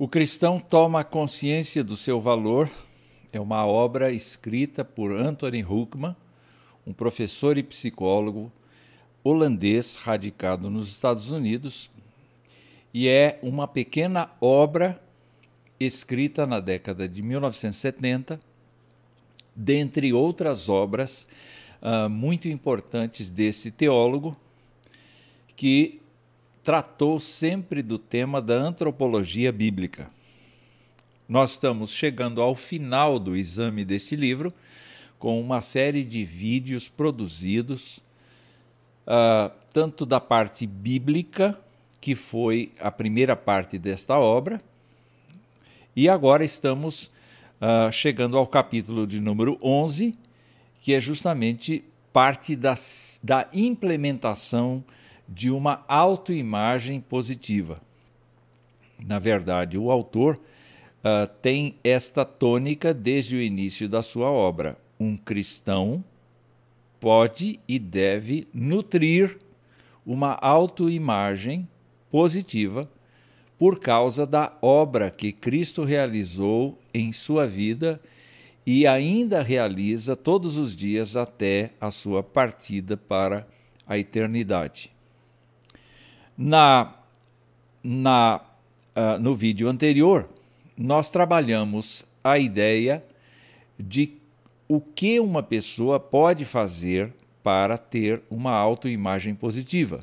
O cristão toma consciência do seu valor. É uma obra escrita por Anthony Huckman, um professor e psicólogo holandês radicado nos Estados Unidos, e é uma pequena obra escrita na década de 1970, dentre outras obras uh, muito importantes desse teólogo, que tratou sempre do tema da antropologia bíblica. Nós estamos chegando ao final do exame deste livro, com uma série de vídeos produzidos, uh, tanto da parte bíblica, que foi a primeira parte desta obra, e agora estamos uh, chegando ao capítulo de número 11, que é justamente parte das, da implementação de uma autoimagem positiva. Na verdade, o autor uh, tem esta tônica desde o início da sua obra. Um cristão pode e deve nutrir uma autoimagem positiva por causa da obra que Cristo realizou em sua vida e ainda realiza todos os dias até a sua partida para a eternidade. Na, na, uh, no vídeo anterior, nós trabalhamos a ideia de o que uma pessoa pode fazer para ter uma autoimagem positiva.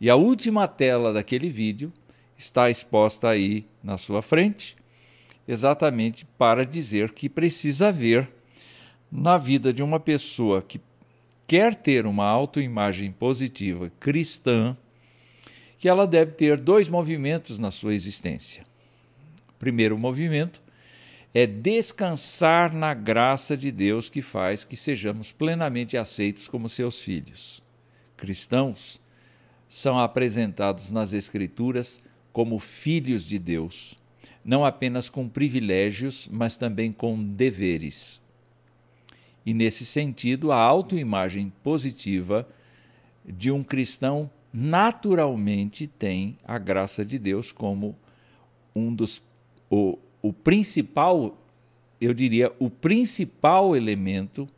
E a última tela daquele vídeo está exposta aí na sua frente, exatamente para dizer que precisa haver na vida de uma pessoa que quer ter uma autoimagem positiva cristã que ela deve ter dois movimentos na sua existência. O primeiro movimento é descansar na graça de Deus que faz que sejamos plenamente aceitos como seus filhos. Cristãos são apresentados nas Escrituras como filhos de Deus, não apenas com privilégios, mas também com deveres. E nesse sentido, a autoimagem positiva de um cristão naturalmente tem a graça de Deus como um dos o, o principal, eu diria, o principal elemento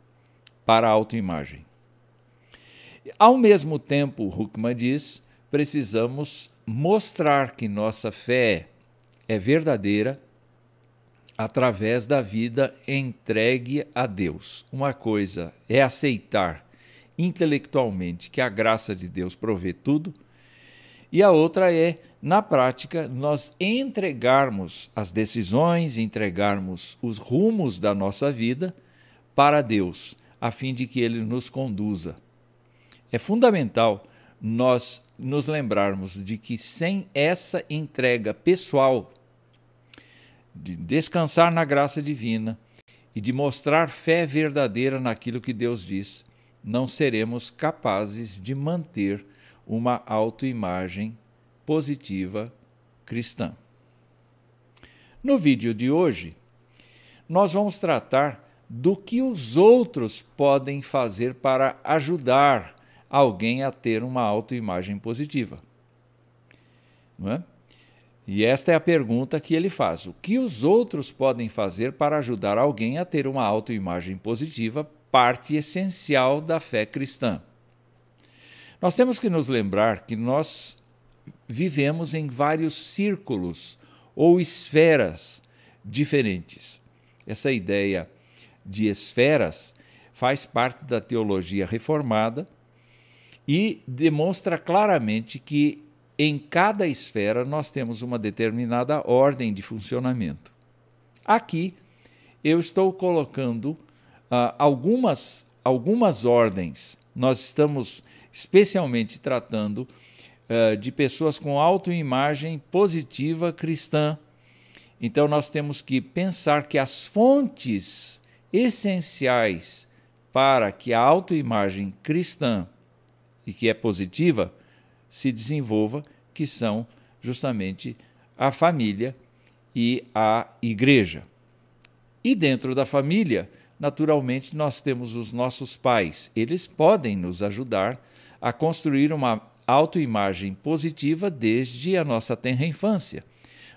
para a autoimagem. Ao mesmo tempo, Huckman diz, precisamos mostrar que nossa fé é verdadeira através da vida entregue a Deus. Uma coisa é aceitar intelectualmente que a graça de Deus provê tudo, e a outra é, na prática, nós entregarmos as decisões, entregarmos os rumos da nossa vida para Deus, a fim de que Ele nos conduza. É fundamental nós nos lembrarmos de que sem essa entrega pessoal, de descansar na graça divina e de mostrar fé verdadeira naquilo que Deus diz, não seremos capazes de manter uma autoimagem positiva cristã. No vídeo de hoje, nós vamos tratar do que os outros podem fazer para ajudar alguém a ter uma autoimagem positiva. Não é? E esta é a pergunta que ele faz: o que os outros podem fazer para ajudar alguém a ter uma autoimagem positiva, parte essencial da fé cristã? Nós temos que nos lembrar que nós vivemos em vários círculos ou esferas diferentes. Essa ideia de esferas faz parte da teologia reformada e demonstra claramente que em cada esfera nós temos uma determinada ordem de funcionamento. Aqui eu estou colocando uh, algumas, algumas ordens. Nós estamos especialmente tratando uh, de pessoas com autoimagem positiva cristã. Então, nós temos que pensar que as fontes essenciais para que a autoimagem cristã e que é positiva se desenvolva, que são justamente a família e a igreja. E dentro da família, naturalmente, nós temos os nossos pais. Eles podem nos ajudar a construir uma autoimagem positiva desde a nossa tenra infância.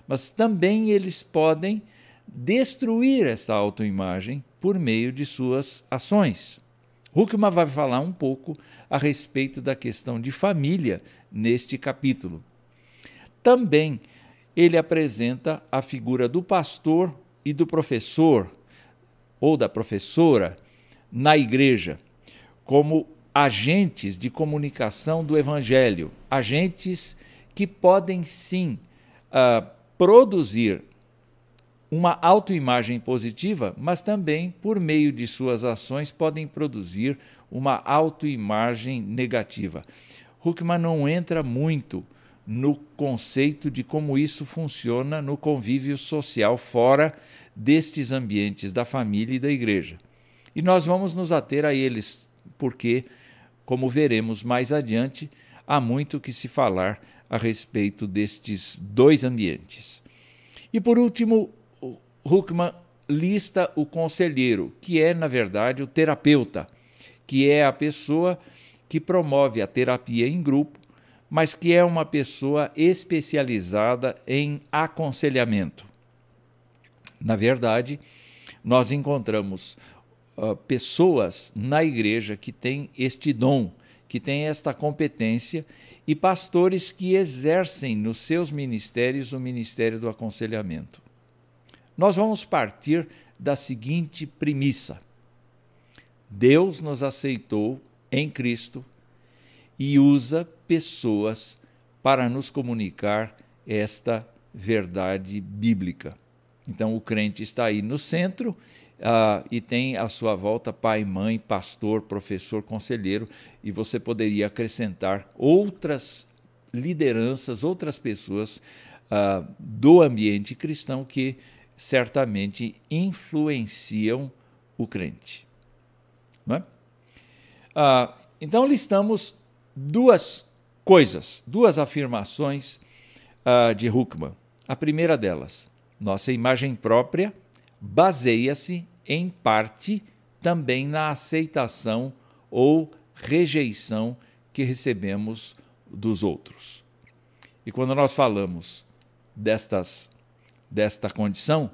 mas também eles podem destruir esta autoimagem por meio de suas ações. Huckman vai falar um pouco a respeito da questão de família neste capítulo. Também ele apresenta a figura do pastor e do professor ou da professora na igreja como agentes de comunicação do evangelho, agentes que podem sim uh, produzir uma autoimagem positiva, mas também, por meio de suas ações, podem produzir uma autoimagem negativa. Huckman não entra muito no conceito de como isso funciona no convívio social fora destes ambientes da família e da igreja. E nós vamos nos ater a eles, porque, como veremos mais adiante, há muito que se falar a respeito destes dois ambientes. E por último, Huckman lista o conselheiro, que é, na verdade, o terapeuta, que é a pessoa que promove a terapia em grupo, mas que é uma pessoa especializada em aconselhamento. Na verdade, nós encontramos uh, pessoas na igreja que têm este dom, que têm esta competência, e pastores que exercem nos seus ministérios o ministério do aconselhamento. Nós vamos partir da seguinte premissa: Deus nos aceitou em Cristo e usa pessoas para nos comunicar esta verdade bíblica. Então, o crente está aí no centro uh, e tem à sua volta pai, mãe, pastor, professor, conselheiro, e você poderia acrescentar outras lideranças, outras pessoas uh, do ambiente cristão que certamente influenciam o crente. É? Ah, então, listamos duas coisas, duas afirmações de Huckman. A primeira delas, nossa imagem própria baseia-se, em parte, também na aceitação ou rejeição que recebemos dos outros. E quando nós falamos destas desta condição,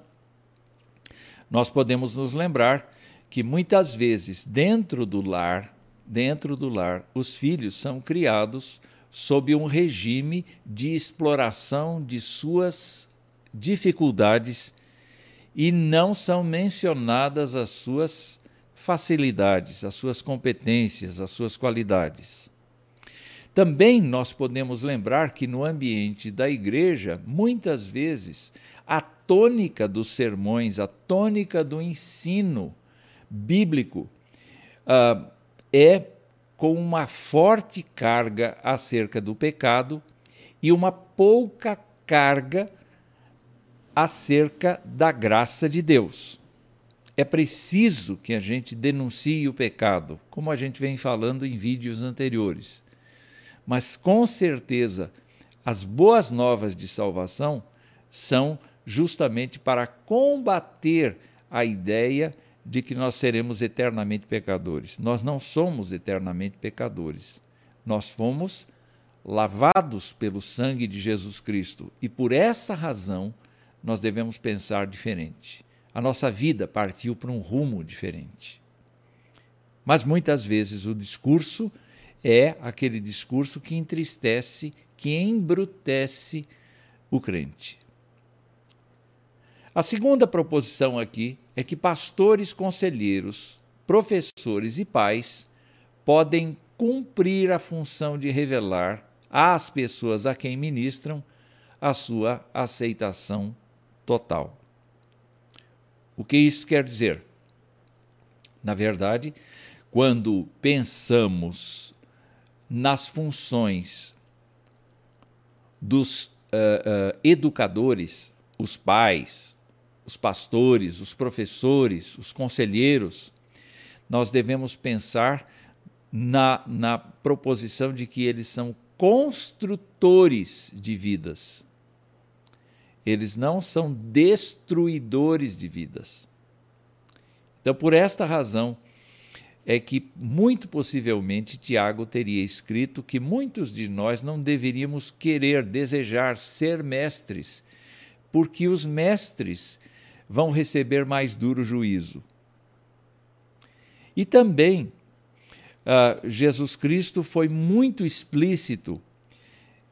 nós podemos nos lembrar que muitas vezes dentro do lar, dentro do lar, os filhos são criados sob um regime de exploração de suas dificuldades e não são mencionadas as suas facilidades, as suas competências, as suas qualidades. Também nós podemos lembrar que no ambiente da igreja, muitas vezes, a tônica dos sermões, a tônica do ensino bíblico uh, é com uma forte carga acerca do pecado e uma pouca carga acerca da graça de Deus. É preciso que a gente denuncie o pecado, como a gente vem falando em vídeos anteriores. Mas com certeza, as boas novas de salvação são justamente para combater a ideia de que nós seremos eternamente pecadores. Nós não somos eternamente pecadores. Nós fomos lavados pelo sangue de Jesus Cristo e por essa razão nós devemos pensar diferente. A nossa vida partiu para um rumo diferente. Mas muitas vezes o discurso é aquele discurso que entristece, que embrutece o crente. A segunda proposição aqui é que pastores, conselheiros, professores e pais podem cumprir a função de revelar às pessoas a quem ministram a sua aceitação total. O que isso quer dizer? Na verdade, quando pensamos nas funções dos uh, uh, educadores, os pais, os pastores, os professores, os conselheiros, nós devemos pensar na, na proposição de que eles são construtores de vidas. Eles não são destruidores de vidas. Então, por esta razão, é que, muito possivelmente, Tiago teria escrito que muitos de nós não deveríamos querer, desejar ser mestres, porque os mestres vão receber mais duro juízo. E também, uh, Jesus Cristo foi muito explícito,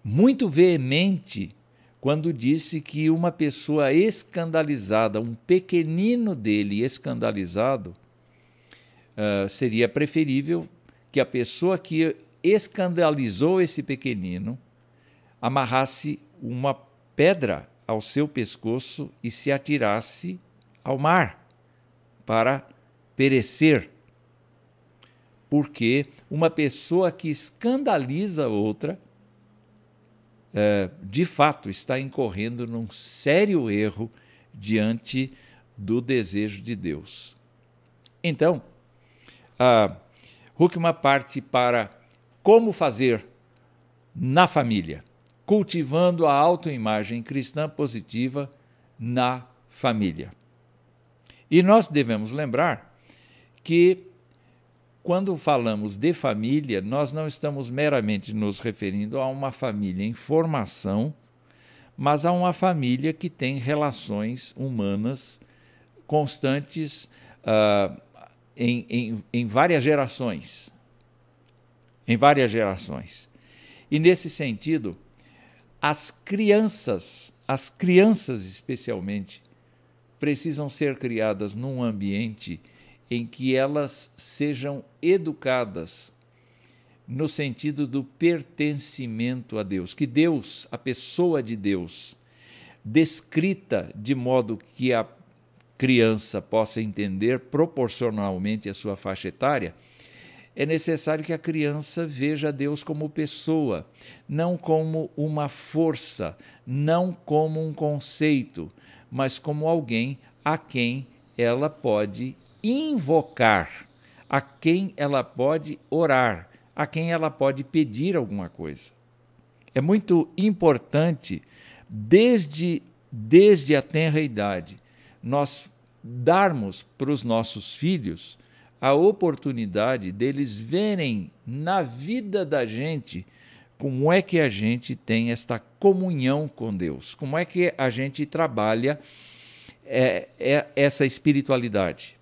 muito veemente, quando disse que uma pessoa escandalizada, um pequenino dele escandalizado, uh, seria preferível que a pessoa que escandalizou esse pequenino amarrasse uma pedra ao seu pescoço e se atirasse ao mar para perecer. Porque uma pessoa que escandaliza outra, de fato, está incorrendo num sério erro diante do desejo de Deus. Então, a Huckman parte para como fazer na família, cultivando a autoimagem cristã positiva na família. E nós devemos lembrar que quando falamos de família, nós não estamos meramente nos referindo a uma família em formação, mas a uma família que tem relações humanas constantes uh, em, em, em várias gerações. Em várias gerações. E nesse sentido, as crianças, as crianças especialmente, precisam ser criadas num ambiente em que elas sejam educadas no sentido do pertencimento a Deus, que Deus, a pessoa de Deus, descrita de modo que a criança possa entender proporcionalmente a sua faixa etária, é necessário que a criança veja Deus como pessoa, não como uma força, não como um conceito, mas como alguém a quem ela pode invocar, a quem ela pode orar, a quem ela pode pedir alguma coisa. É muito importante, desde, desde a tenra idade, nós darmos para os nossos filhos a oportunidade deles verem na vida da gente como é que a gente tem esta comunhão com Deus, como é que a gente trabalha é, é, essa espiritualidade.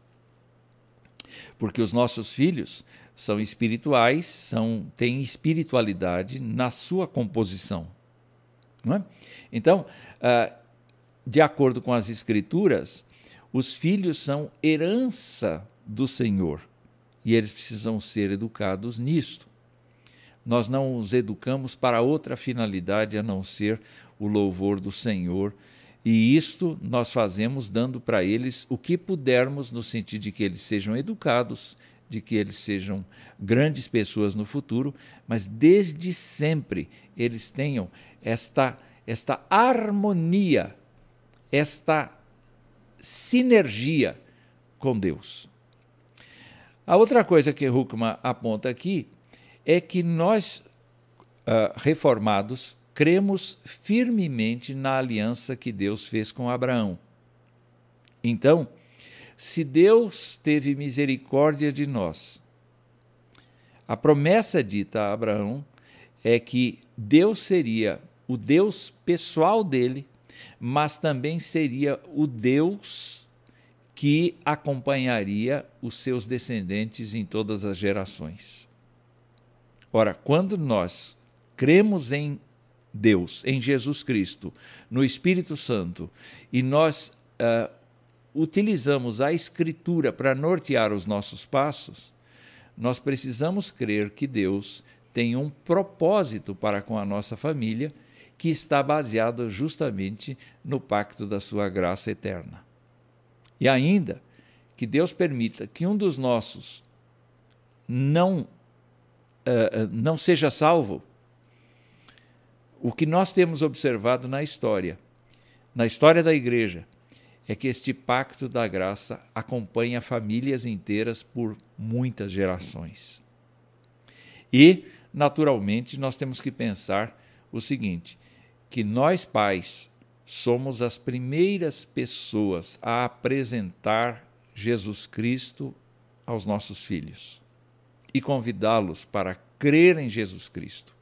Porque os nossos filhos são espirituais, são, têm espiritualidade na sua composição. É? Então, uh, de acordo com as Escrituras, os filhos são herança do Senhor e eles precisam ser educados nisto. Nós não os educamos para outra finalidade a não ser o louvor do Senhor. E isto nós fazemos dando para eles o que pudermos, no sentido de que eles sejam educados, de que eles sejam grandes pessoas no futuro, mas desde sempre eles tenham esta, esta harmonia esta sinergia com Deus. A outra coisa que Huckman aponta aqui é que nós, uh, reformados, cremos firmemente na aliança que Deus fez com Abraão. Então, se Deus teve misericórdia de nós, a promessa dita a Abraão é que Deus seria o Deus pessoal dele mas também seria o Deus que acompanharia os seus descendentes em todas as gerações. Ora, quando nós cremos em Deus, em Jesus Cristo, no Espírito Santo, e nós uh, utilizamos a Escritura para nortear os nossos passos, nós precisamos crer que Deus tem um propósito para com a nossa família que está baseado justamente no pacto da sua graça eterna. E ainda que Deus permita que um dos nossos não, uh, não seja salvo, o que nós temos observado na história, na história da igreja, é que este pacto da graça acompanha famílias inteiras por muitas gerações. E, naturalmente, nós temos que pensar o seguinte: que nós pais somos as primeiras pessoas a apresentar Jesus Cristo aos nossos filhos e convidá-los para crer em Jesus Cristo.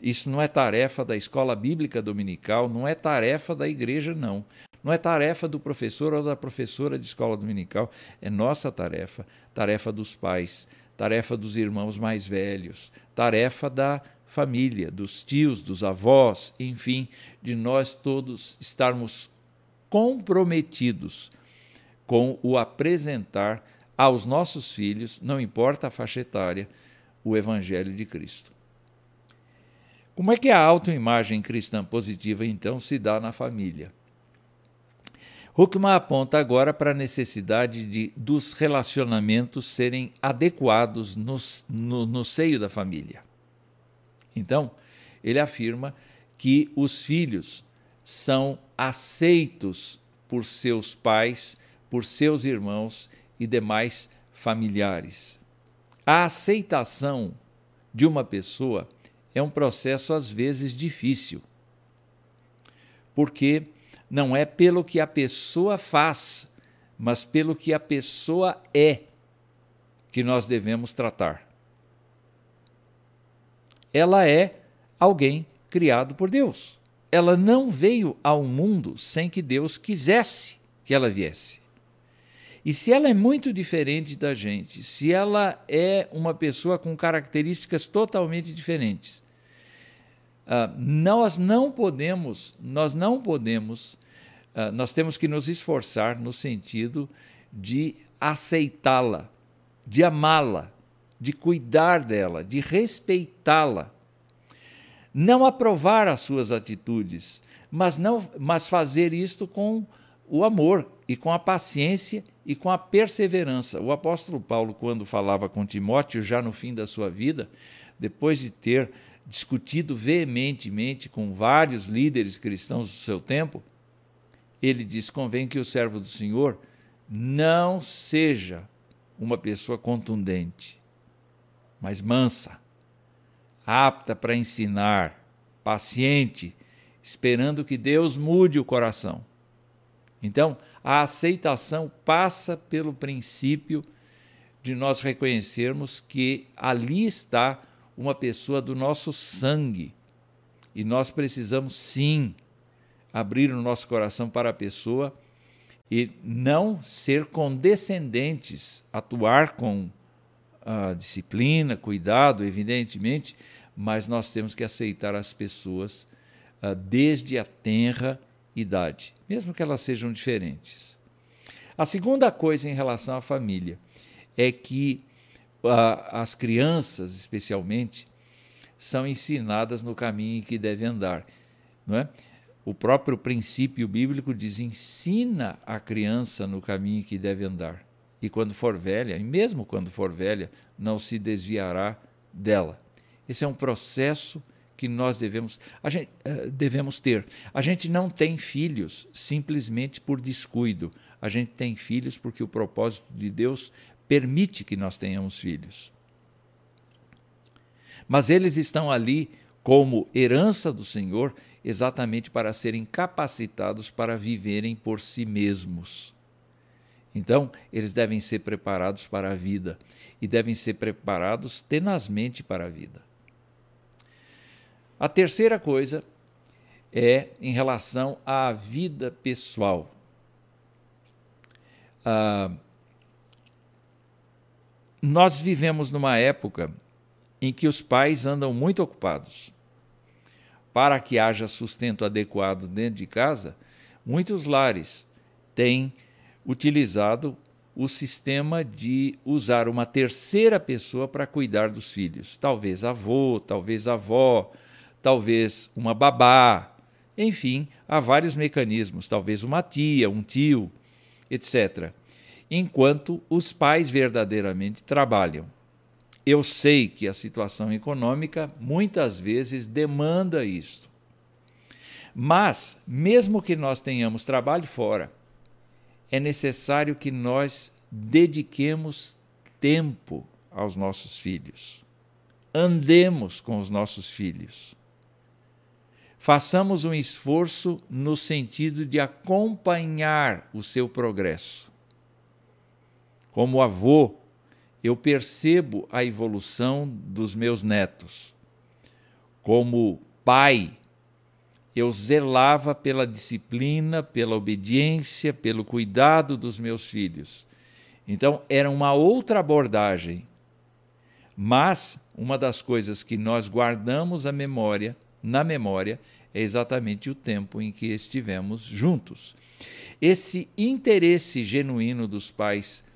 Isso não é tarefa da escola bíblica dominical, não é tarefa da igreja, não. Não é tarefa do professor ou da professora de escola dominical, é nossa tarefa, tarefa dos pais, tarefa dos irmãos mais velhos, tarefa da família, dos tios, dos avós, enfim, de nós todos estarmos comprometidos com o apresentar aos nossos filhos, não importa a faixa etária, o Evangelho de Cristo. Como é que a autoimagem cristã positiva, então, se dá na família? Huckman aponta agora para a necessidade de, dos relacionamentos serem adequados no, no, no seio da família. Então, ele afirma que os filhos são aceitos por seus pais, por seus irmãos e demais familiares. A aceitação de uma pessoa é um processo às vezes difícil, porque não é pelo que a pessoa faz, mas pelo que a pessoa é que nós devemos tratar. Ela é alguém criado por Deus. Ela não veio ao mundo sem que Deus quisesse que ela viesse. E se ela é muito diferente da gente, se ela é uma pessoa com características totalmente diferentes, uh, nós não podemos, nós não podemos, uh, nós temos que nos esforçar no sentido de aceitá-la, de amá-la, de cuidar dela, de respeitá-la. Não aprovar as suas atitudes, mas, não, mas fazer isto com o amor e com a paciência e com a perseverança. O apóstolo Paulo, quando falava com Timóteo, já no fim da sua vida, depois de ter discutido veementemente com vários líderes cristãos do seu tempo, ele diz: convém que o servo do Senhor não seja uma pessoa contundente, mas mansa, apta para ensinar, paciente, esperando que Deus mude o coração. Então, a aceitação passa pelo princípio de nós reconhecermos que ali está uma pessoa do nosso sangue e nós precisamos sim abrir o nosso coração para a pessoa e não ser condescendentes, atuar com a disciplina, cuidado, evidentemente, mas nós temos que aceitar as pessoas uh, desde a tenra idade, mesmo que elas sejam diferentes. A segunda coisa em relação à família é que as crianças, especialmente, são ensinadas no caminho em que devem andar. Não é? O próprio princípio bíblico diz: ensina a criança no caminho que deve andar. E quando for velha, e mesmo quando for velha, não se desviará dela. Esse é um processo que nós devemos, a gente, uh, devemos ter. A gente não tem filhos simplesmente por descuido. A gente tem filhos porque o propósito de Deus permite que nós tenhamos filhos. Mas eles estão ali como herança do Senhor, exatamente para serem capacitados para viverem por si mesmos. Então, eles devem ser preparados para a vida e devem ser preparados tenazmente para a vida. A terceira coisa é em relação à vida pessoal. Ah, nós vivemos numa época em que os pais andam muito ocupados. Para que haja sustento adequado dentro de casa, muitos lares têm utilizado o sistema de usar uma terceira pessoa para cuidar dos filhos. Talvez avô, talvez avó, talvez uma babá, enfim, há vários mecanismos, talvez uma tia, um tio, etc. Enquanto os pais verdadeiramente trabalham. Eu sei que a situação econômica muitas vezes demanda isto. Mas, mesmo que nós tenhamos trabalho fora, é necessário que nós dediquemos tempo aos nossos filhos. Andemos com os nossos filhos façamos um esforço no sentido de acompanhar o seu progresso. Como avô, eu percebo a evolução dos meus netos. como pai, eu zelava pela disciplina, pela obediência, pelo cuidado dos meus filhos. Então, era uma outra abordagem. Mas uma das coisas que nós guardamos a memória, na memória, é exatamente o tempo em que estivemos juntos. Esse interesse genuíno dos pais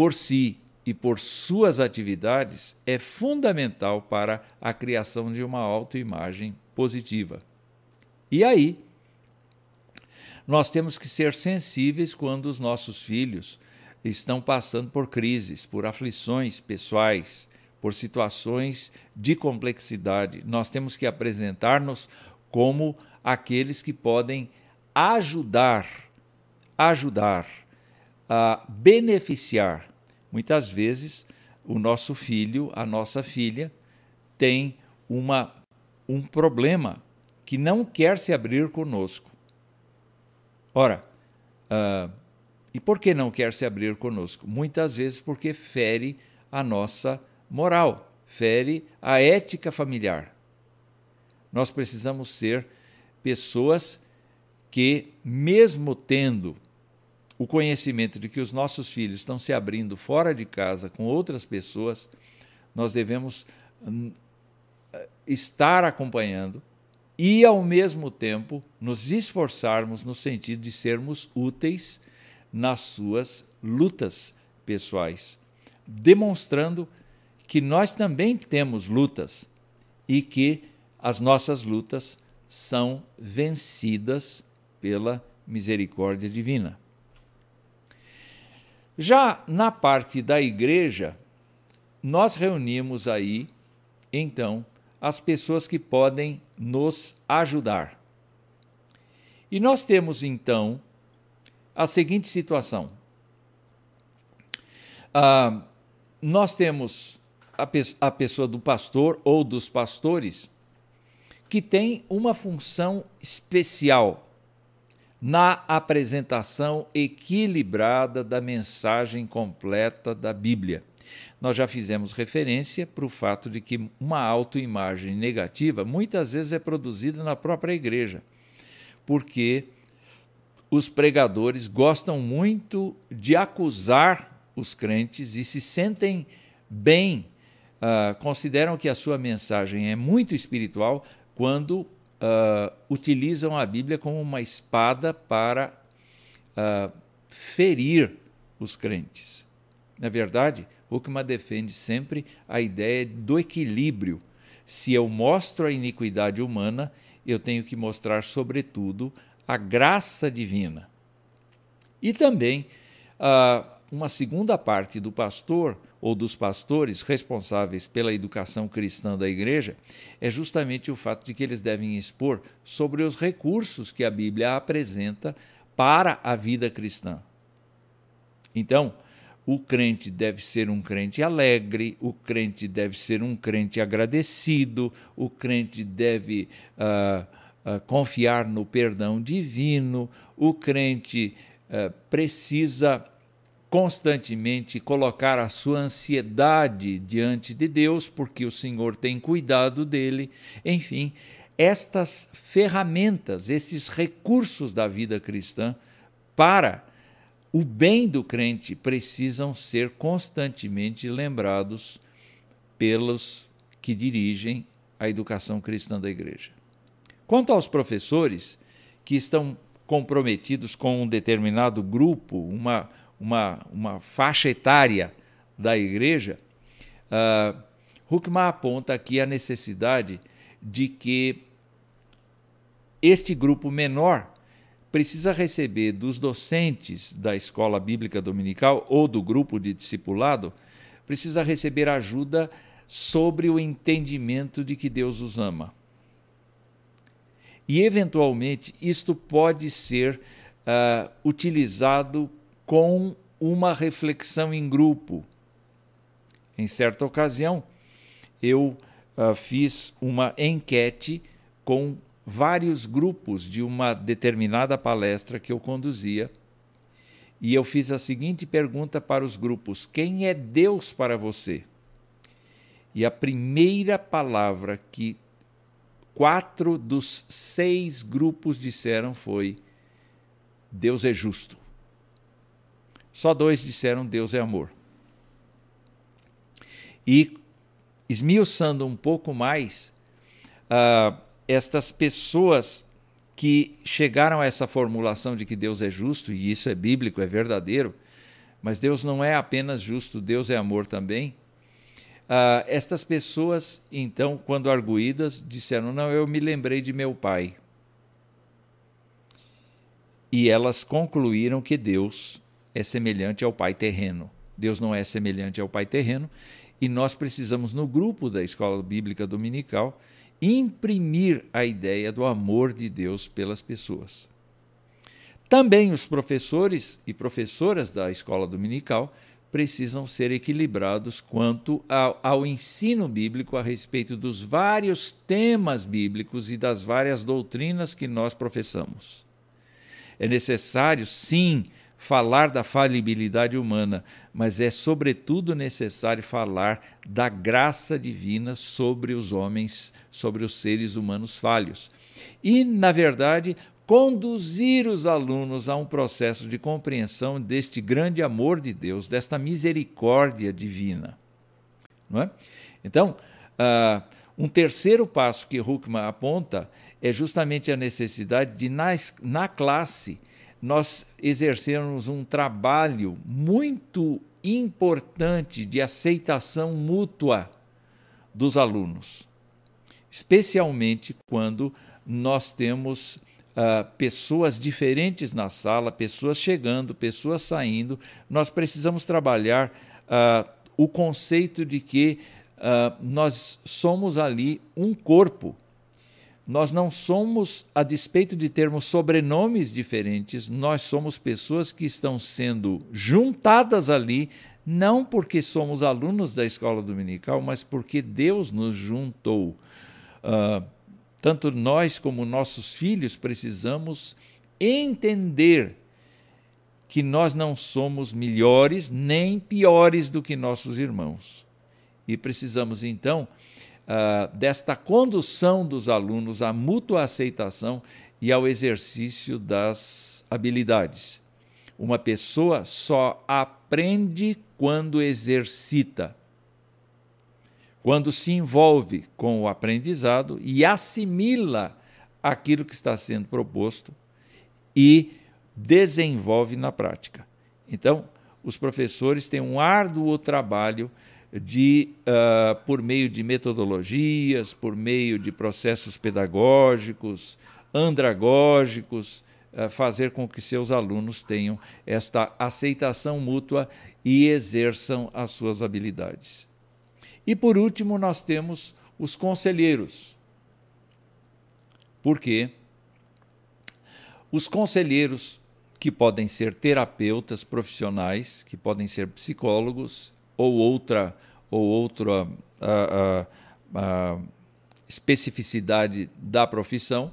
por si e por suas atividades é fundamental para a criação de uma autoimagem positiva. E aí, nós temos que ser sensíveis quando os nossos filhos estão passando por crises, por aflições pessoais, por situações de complexidade. Nós temos que apresentar-nos como aqueles que podem ajudar, ajudar, a beneficiar. Muitas vezes o nosso filho, a nossa filha, tem uma, um problema que não quer se abrir conosco. Ora, uh, e por que não quer se abrir conosco? Muitas vezes porque fere a nossa moral, fere a ética familiar. Nós precisamos ser pessoas que, mesmo tendo o conhecimento de que os nossos filhos estão se abrindo fora de casa com outras pessoas, nós devemos hum, estar acompanhando e, ao mesmo tempo, nos esforçarmos no sentido de sermos úteis nas suas lutas pessoais, demonstrando que nós também temos lutas e que as nossas lutas são vencidas pela misericórdia divina. Já na parte da igreja, nós reunimos aí, então, as pessoas que podem nos ajudar. E nós temos, então, a seguinte situação. Ah, nós temos a, pe a pessoa do pastor ou dos pastores que tem uma função especial na apresentação equilibrada da mensagem completa da Bíblia. Nós já fizemos referência para o fato de que uma autoimagem negativa muitas vezes é produzida na própria igreja, porque os pregadores gostam muito de acusar os crentes e se sentem bem, uh, consideram que a sua mensagem é muito espiritual quando uh, utilizam a Bíblia como uma espada para uh, ferir os crentes. Na verdade, Huckman defende sempre a ideia do equilíbrio. Se eu mostro a iniquidade humana, eu tenho que mostrar, sobretudo, a graça divina. E também uh, uma segunda parte do pastor ou dos pastores responsáveis pela educação cristã da igreja é justamente o fato de que eles devem expor sobre os recursos que a Bíblia apresenta para a vida cristã. Então, o crente deve ser um crente alegre, o crente deve ser um crente agradecido, o crente deve uh, uh, confiar no perdão divino, o crente uh, precisa constantemente colocar a sua ansiedade diante de Deus, porque o Senhor tem cuidado dele. Enfim, estas ferramentas, estes recursos da vida cristã para o bem do crente precisam ser constantemente lembrados pelos que dirigem a educação cristã da igreja. Quanto aos professores que estão comprometidos com um determinado grupo, uma, uma, uma faixa etária da igreja, uh, Huckman aponta aqui a necessidade de que este grupo menor precisa receber dos docentes da escola bíblica dominical ou do grupo de discipulado, precisa receber ajuda sobre o entendimento de que Deus os ama. E, eventualmente, isto pode ser uh, utilizado com uma reflexão em grupo. Em certa ocasião, eu uh, fiz uma enquete com vários grupos de uma determinada palestra que eu conduzia. E eu fiz a seguinte pergunta para os grupos: Quem é Deus para você? E a primeira palavra que quatro dos seis grupos disseram foi Deus é justo. Só dois disseram Deus é amor. E esmiuçando um pouco mais, uh, estas pessoas que chegaram a essa formulação de que Deus é justo, e isso é bíblico, é verdadeiro, mas Deus não é apenas justo, Deus é amor também. Uh, estas pessoas, então, quando arguídas, disseram: Não, eu me lembrei de meu pai. E elas concluíram que Deus é semelhante ao pai terreno. Deus não é semelhante ao pai terreno, e nós precisamos, no grupo da Escola Bíblica Dominical, imprimir a ideia do amor de Deus pelas pessoas. Também os professores e professoras da escola dominical precisam ser equilibrados quanto ao, ao, ensino bíblico a respeito dos vários temas bíblicos e das várias doutrinas que nós professamos. É necessário, sim, falar da falibilidade humana, mas é sobretudo necessário falar da graça divina sobre os homens, sobre os seres humanos falhos. E, na verdade, conduzir os alunos a um processo de compreensão deste grande amor de Deus, desta misericórdia divina. Não é? Então, uh, um terceiro passo que Huckman aponta é justamente a necessidade de, na, na classe, nós exercermos um trabalho muito importante de aceitação mútua dos alunos, especialmente quando nós temos uh, pessoas diferentes na sala, pessoas chegando, pessoas saindo. Nós precisamos trabalhar uh, o conceito de que uh, nós somos ali um corpo. Nós não somos, a despeito de termos sobrenomes diferentes, nós somos pessoas que estão sendo juntadas ali, não porque somos alunos da escola dominical, mas porque Deus nos juntou. Uh, tanto nós como nossos filhos precisamos entender que nós não somos melhores nem piores do que nossos irmãos. E precisamos, então, uh, desta condução dos alunos à mútua aceitação e ao exercício das habilidades. Uma pessoa só aprende quando exercita quando se envolve com o aprendizado e assimila aquilo que está sendo proposto e desenvolve na prática. Então, os professores têm um árduo trabalho de, uh, por meio de metodologias, por meio de processos pedagógicos, andragógicos, uh, fazer com que seus alunos tenham esta aceitação mútua e exerçam as suas habilidades. E por último, nós temos os conselheiros. Porque os conselheiros, que podem ser terapeutas profissionais, que podem ser psicólogos ou outra, ou outra a, a, a especificidade da profissão,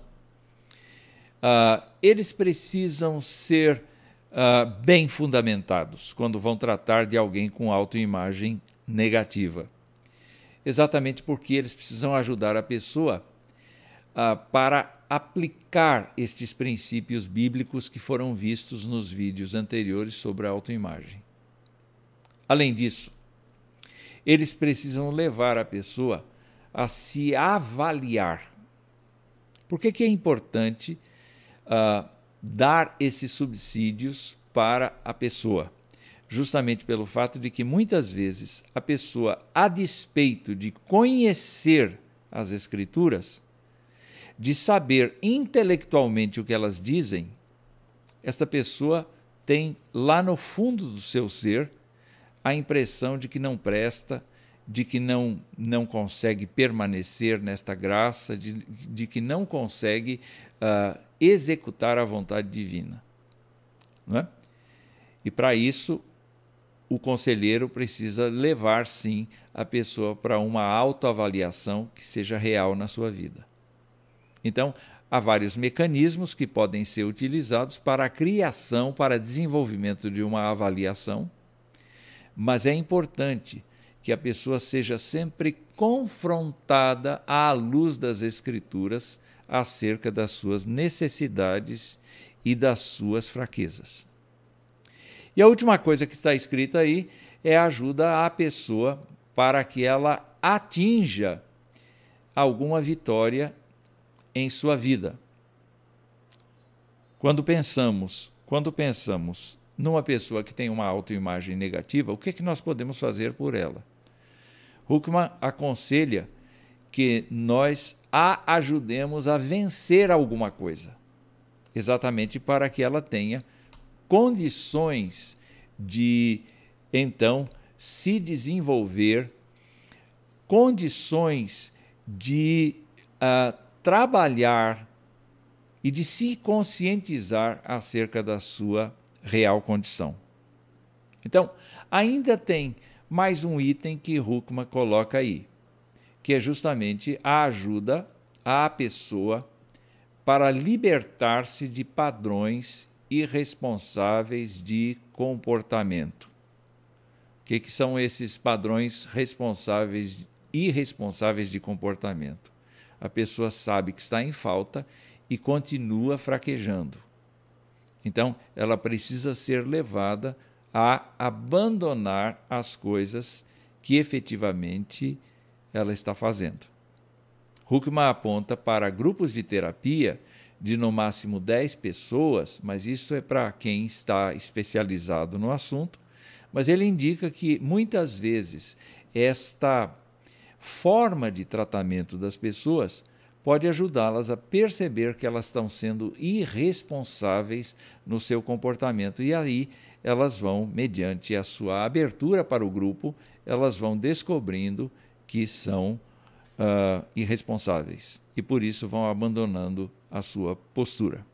uh, eles precisam ser uh, bem fundamentados quando vão tratar de alguém com autoimagem negativa exatamente porque eles precisam ajudar a pessoa uh, para aplicar estes princípios bíblicos que foram vistos nos vídeos anteriores sobre a autoimagem. Além disso, eles precisam levar a pessoa a se avaliar. Por que, que é importante uh, dar esses subsídios para a pessoa? justamente pelo fato de que muitas vezes a pessoa, a despeito de conhecer as Escrituras, de saber intelectualmente o que elas dizem, esta pessoa tem lá no fundo do seu ser a impressão de que não presta, de que não, não consegue permanecer nesta graça, de, de que não consegue uh, executar a vontade divina. Não é? E para isso, o conselheiro precisa levar sim a pessoa para uma autoavaliação que seja real na sua vida. Então, há vários mecanismos que podem ser utilizados para a criação, para desenvolvimento de uma avaliação, mas é importante que a pessoa seja sempre confrontada à luz das Escrituras acerca das suas necessidades e das suas fraquezas. E a última coisa que está escrita aí é ajuda à pessoa para que ela atinja alguma vitória em sua vida. Quando pensamos, quando pensamos numa pessoa que tem uma autoimagem negativa, o que, é que nós podemos fazer por ela? Huckman aconselha que nós a ajudemos a vencer alguma coisa, exatamente para que ela tenha condições de então se desenvolver, condições de uh, trabalhar e de se conscientizar acerca da sua real condição. Então, ainda tem mais um item que Huckman coloca aí, que é justamente a ajuda à pessoa para libertar-se de padrões irresponsáveis de comportamento. O que, que são esses padrões responsáveis, irresponsáveis de comportamento? A pessoa sabe que está em falta e continua fraquejando. Então, ela precisa ser levada a abandonar as coisas que efetivamente ela está fazendo. Huckman aponta para grupos de terapia de no máximo 10 pessoas, mas isso é para quem está especializado no assunto. Mas ele indica que muitas vezes esta forma de tratamento das pessoas pode ajudá-las a perceber que elas estão sendo irresponsáveis no seu comportamento. E aí elas vão, mediante a sua abertura para o grupo, elas vão descobrindo que são uh, irresponsáveis e por isso vão abandonando a sua postura.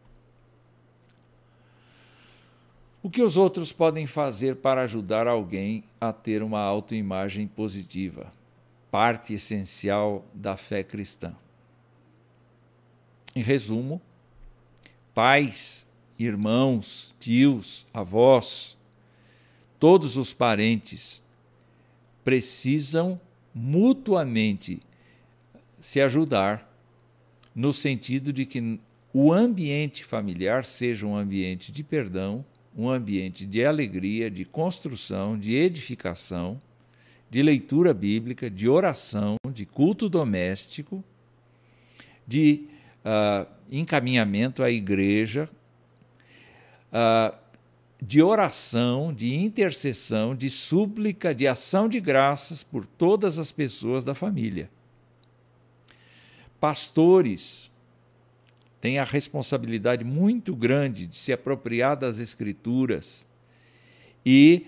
O que os outros podem fazer para ajudar alguém a ter uma autoimagem positiva? Parte essencial da fé cristã. Em resumo, pais, irmãos, tios, avós, todos os parentes precisam mutuamente se ajudar no sentido de que o ambiente familiar seja um ambiente de perdão, um ambiente de alegria, de construção, de edificação, de leitura bíblica, de oração, de culto doméstico, de uh, encaminhamento à igreja, uh, de oração, de intercessão, de súplica, de ação de graças por todas as pessoas da família. Pastores têm a responsabilidade muito grande de se apropriar das Escrituras e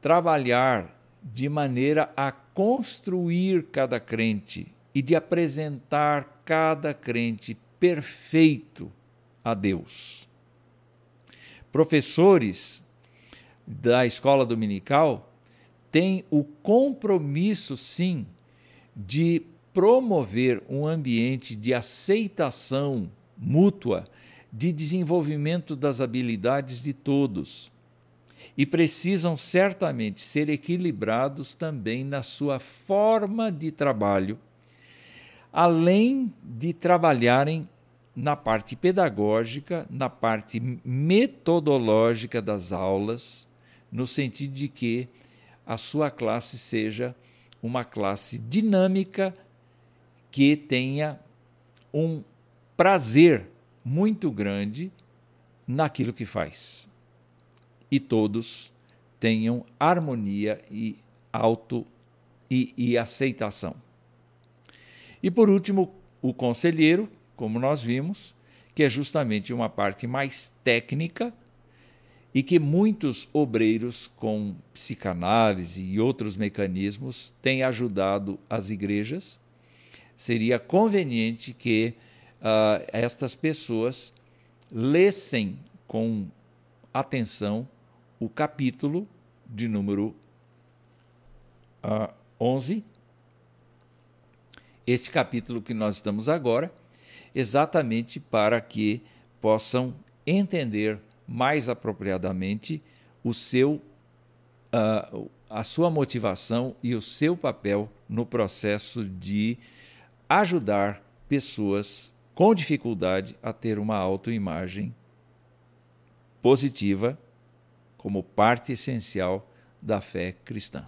trabalhar de maneira a construir cada crente e de apresentar cada crente perfeito a Deus. Professores da escola dominical têm o compromisso, sim, de promover um ambiente de aceitação mútua, de desenvolvimento das habilidades de todos. E precisam certamente ser equilibrados também na sua forma de trabalho além de trabalharem na parte pedagógica, na parte metodológica das aulas, no sentido de que a sua classe seja uma classe dinâmica que tenha um prazer muito grande naquilo que faz. E todos tenham harmonia e auto e, e aceitação. E por último, o conselheiro, como nós vimos, que é justamente uma parte mais técnica e que muitos obreiros com psicanálise e outros mecanismos têm ajudado as igrejas. Seria conveniente que uh, estas pessoas lessem com atenção o capítulo de número uh, ah, 11 este capítulo que nós estamos agora, exatamente para que possam entender mais apropriadamente o seu uh, a sua motivação e o seu papel no processo de ajudar pessoas com dificuldade a ter uma autoimagem positiva como parte essencial da fé cristã.